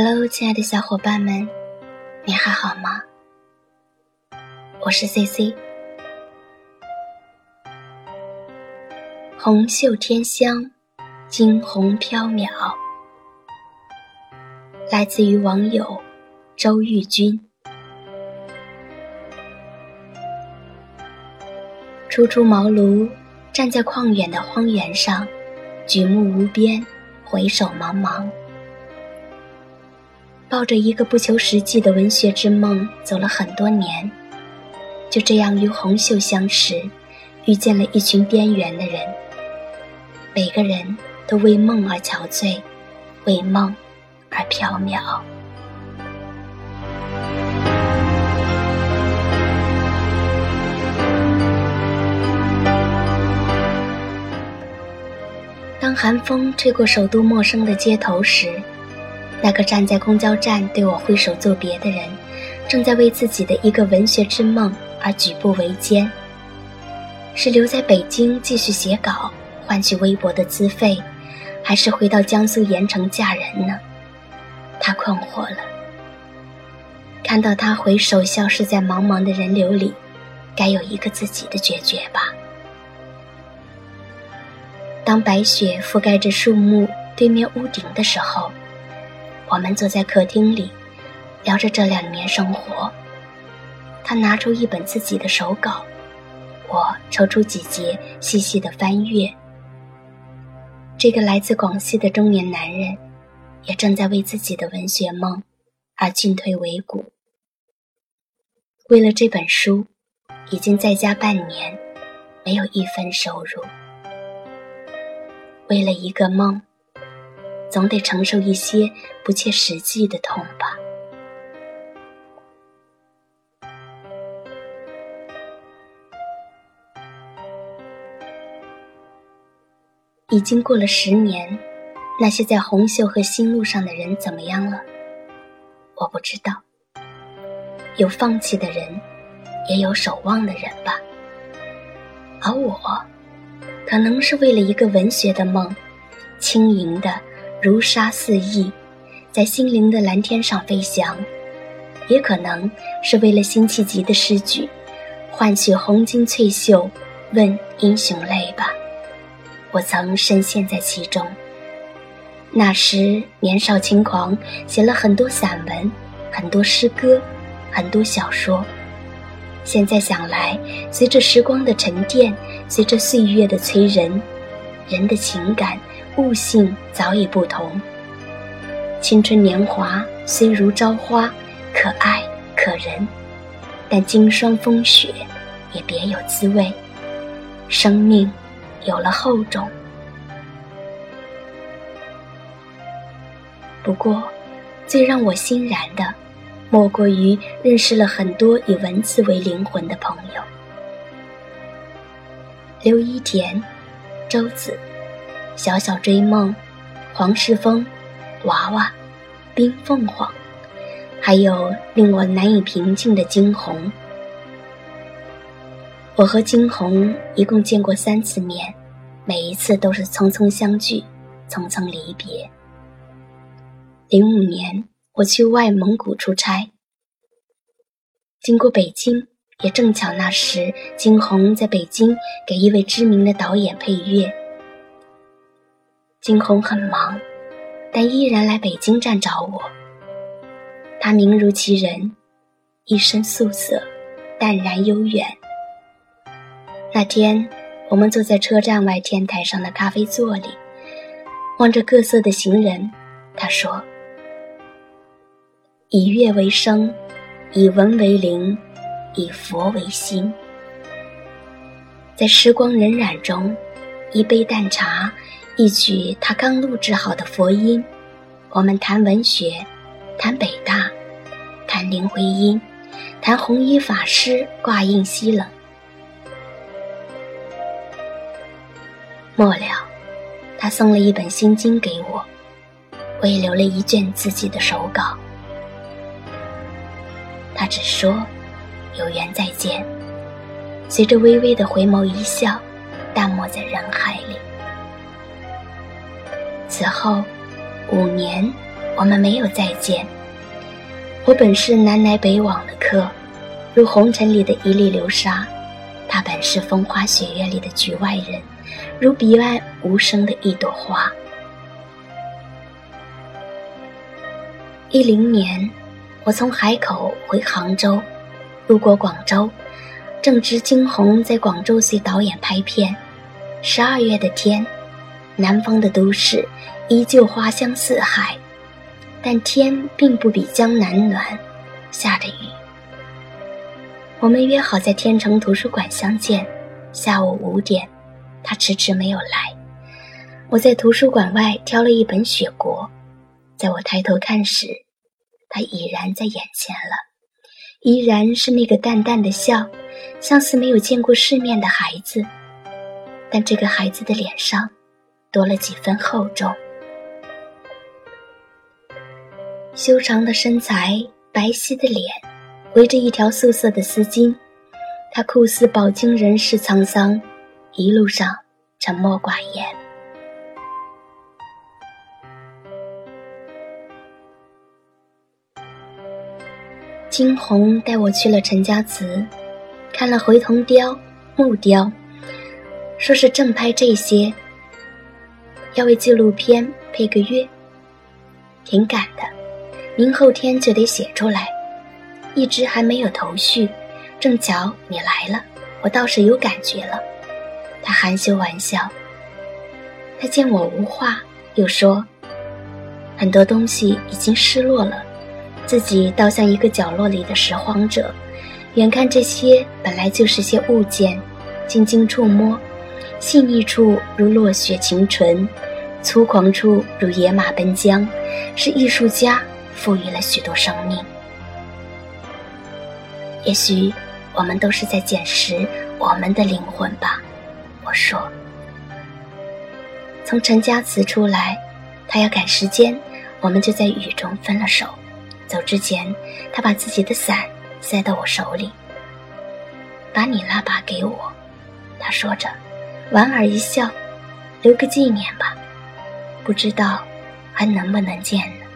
Hello，亲爱的小伙伴们，你还好吗？我是 CC。红袖添香，惊鸿飘渺，来自于网友周玉君。初出茅庐，站在旷远的荒原上，举目无边，回首茫茫。抱着一个不求实际的文学之梦，走了很多年，就这样与红袖相识，遇见了一群边缘的人。每个人都为梦而憔悴，为梦而缥缈。当寒风吹过首都陌生的街头时，那个站在公交站对我挥手作别的人，正在为自己的一个文学之梦而举步维艰。是留在北京继续写稿，换取微薄的资费，还是回到江苏盐城嫁人呢？他困惑了。看到他回首消失在茫茫的人流里，该有一个自己的决绝吧。当白雪覆盖着树木对面屋顶的时候。我们坐在客厅里，聊着这两年生活。他拿出一本自己的手稿，我抽出几节细细的翻阅。这个来自广西的中年男人，也正在为自己的文学梦而进退维谷。为了这本书，已经在家半年，没有一分收入。为了一个梦。总得承受一些不切实际的痛吧。已经过了十年，那些在红袖和新路上的人怎么样了？我不知道。有放弃的人，也有守望的人吧。而我，可能是为了一个文学的梦，轻盈的。如沙似翼，在心灵的蓝天上飞翔，也可能是为了辛弃疾的诗句，换取红巾翠袖问英雄泪吧。我曾深陷在其中。那时年少轻狂，写了很多散文，很多诗歌，很多小说。现在想来，随着时光的沉淀，随着岁月的催人，人的情感。悟性早已不同。青春年华虽如朝花，可爱可人，但经霜风雪，也别有滋味。生命有了厚重。不过，最让我欣然的，莫过于认识了很多以文字为灵魂的朋友：刘一田、周子。小小追梦，黄世峰，娃娃，冰凤凰，还有令我难以平静的惊鸿。我和惊鸿一共见过三次面，每一次都是匆匆相聚，匆匆离别。零五年我去外蒙古出差，经过北京，也正巧那时惊鸿在北京给一位知名的导演配乐。惊鸿很忙，但依然来北京站找我。他名如其人，一身素色，淡然悠远。那天，我们坐在车站外天台上的咖啡座里，望着各色的行人。他说：“以乐为声，以文为灵，以佛为心。在时光荏苒中，一杯淡茶。”一曲他刚录制好的佛音，我们谈文学，谈北大，谈林徽因，谈红衣法师挂印西冷。末了，他送了一本心经给我，我也留了一卷自己的手稿。他只说有缘再见，随着微微的回眸一笑，淡漠在人海里。此后五年，我们没有再见。我本是南来北往的客，如红尘里的一粒流沙；他本是风花雪月里的局外人，如彼岸无声的一朵花。一零年，我从海口回杭州，路过广州，正值惊鸿在广州随导演拍片。十二月的天，南方的都市依旧花香四海，但天并不比江南暖，下着雨。我们约好在天成图书馆相见，下午五点，他迟迟没有来。我在图书馆外挑了一本《雪国》。在我抬头看时，他已然在眼前了，依然是那个淡淡的笑，像似没有见过世面的孩子。但这个孩子的脸上，多了几分厚重。修长的身材，白皙的脸，围着一条素色的丝巾。他酷似饱经人世沧桑，一路上沉默寡言。惊鸿带我去了陈家祠，看了回铜雕、木雕，说是正拍这些，要为纪录片配个乐，挺赶的，明后天就得写出来，一直还没有头绪。正巧你来了，我倒是有感觉了。他含羞玩笑。他见我无话，又说：很多东西已经失落了。自己倒像一个角落里的拾荒者，远看这些本来就是些物件，静静触摸，细腻处如落雪晴纯，粗狂处如野马奔江，是艺术家赋予了许多生命。也许我们都是在捡拾我们的灵魂吧，我说。从陈家祠出来，他要赶时间，我们就在雨中分了手。走之前，他把自己的伞塞到我手里，把你那把给我。他说着，莞尔一笑，留个纪念吧。不知道还能不能见呢。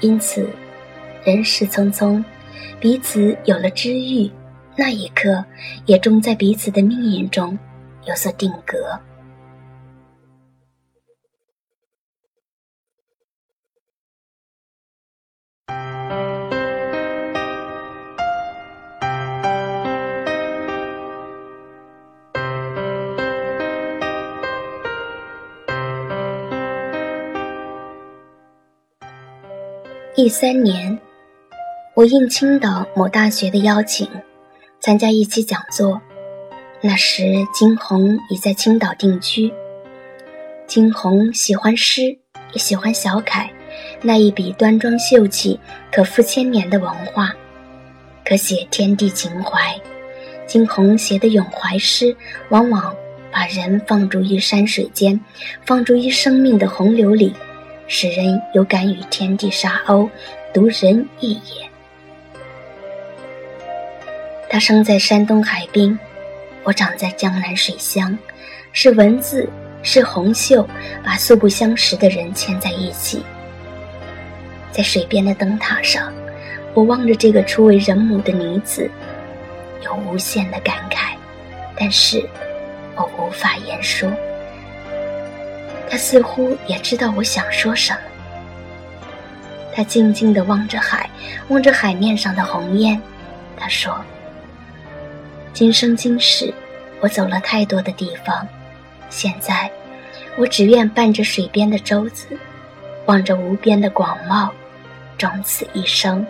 因此，人世匆匆，彼此有了知遇，那一刻也终在彼此的命运中有所定格。一三年，我应青岛某大学的邀请，参加一期讲座。那时，金红已在青岛定居。金红喜欢诗，也喜欢小楷，那一笔端庄秀气，可复千年的文化，可写天地情怀。金红写的咏怀诗，往往把人放逐于山水间，放逐于生命的洪流里。使人有感与天地沙鸥，独人一也。他生在山东海滨，我长在江南水乡，是文字，是红袖，把素不相识的人牵在一起。在水边的灯塔上，我望着这个初为人母的女子，有无限的感慨，但是我无法言说。他似乎也知道我想说什么。他静静地望着海，望着海面上的红烟。他说：“今生今世，我走了太多的地方，现在，我只愿伴着水边的舟子，望着无边的广袤，终此一生。”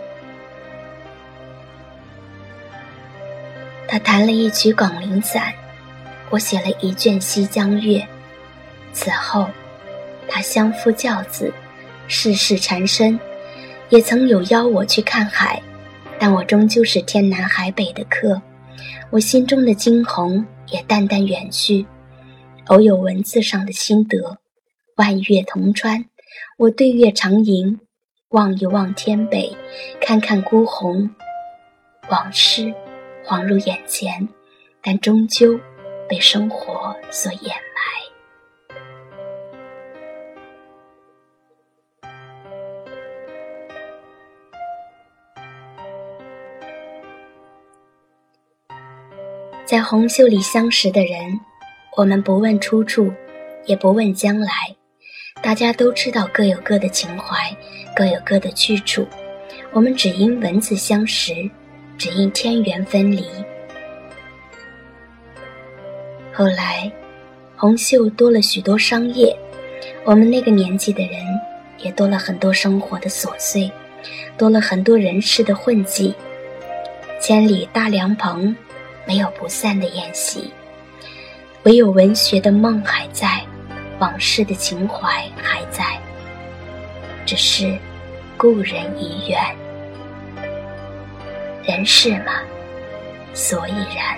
他弹了一曲《广陵散》，我写了一卷《西江月》。此后，他相夫教子，世事缠身，也曾有邀我去看海，但我终究是天南海北的客，我心中的惊鸿也淡淡远去。偶有文字上的心得，万月同川，我对月长吟，望一望天北，看看孤鸿，往事恍入眼前，但终究被生活所掩埋。在红袖里相识的人，我们不问出处，也不问将来，大家都知道各有各的情怀，各有各的去处。我们只因文字相识，只因天缘分离。后来，红袖多了许多商业，我们那个年纪的人也多了很多生活的琐碎，多了很多人事的混迹。千里搭凉棚。没有不散的宴席，唯有文学的梦还在，往事的情怀还在，只是故人已远。人世嘛，所以然。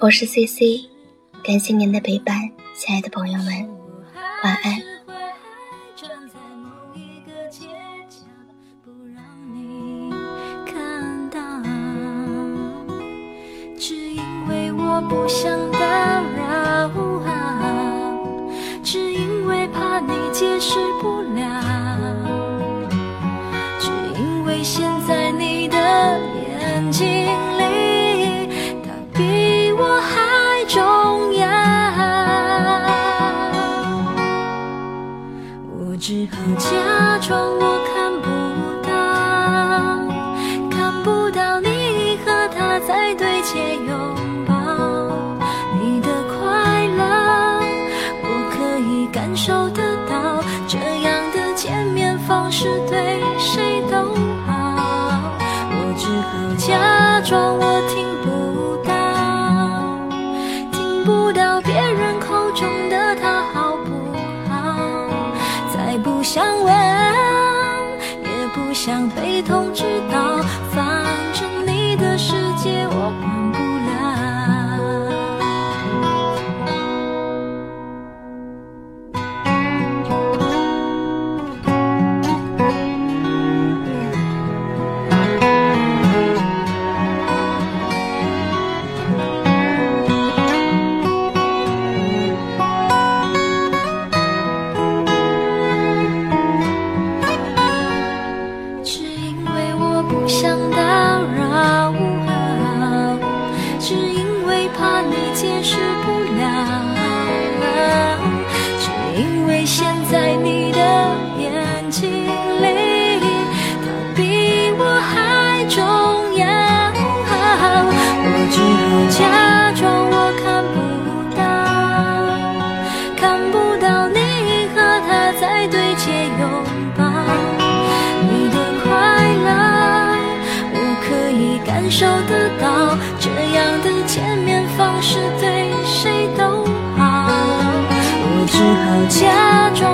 我是 C C，感谢您的陪伴，亲爱的朋友们，晚安。好假装我看不到，看不到你和他在对街拥抱。你的快乐，我可以感受得到，这样的见面方式对。现在你的眼睛里他比我还重要我只好假装我看不到看不到你和他在对街拥抱你的快乐我可以感受得到这样的见面方式对只好假装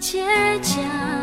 结痂。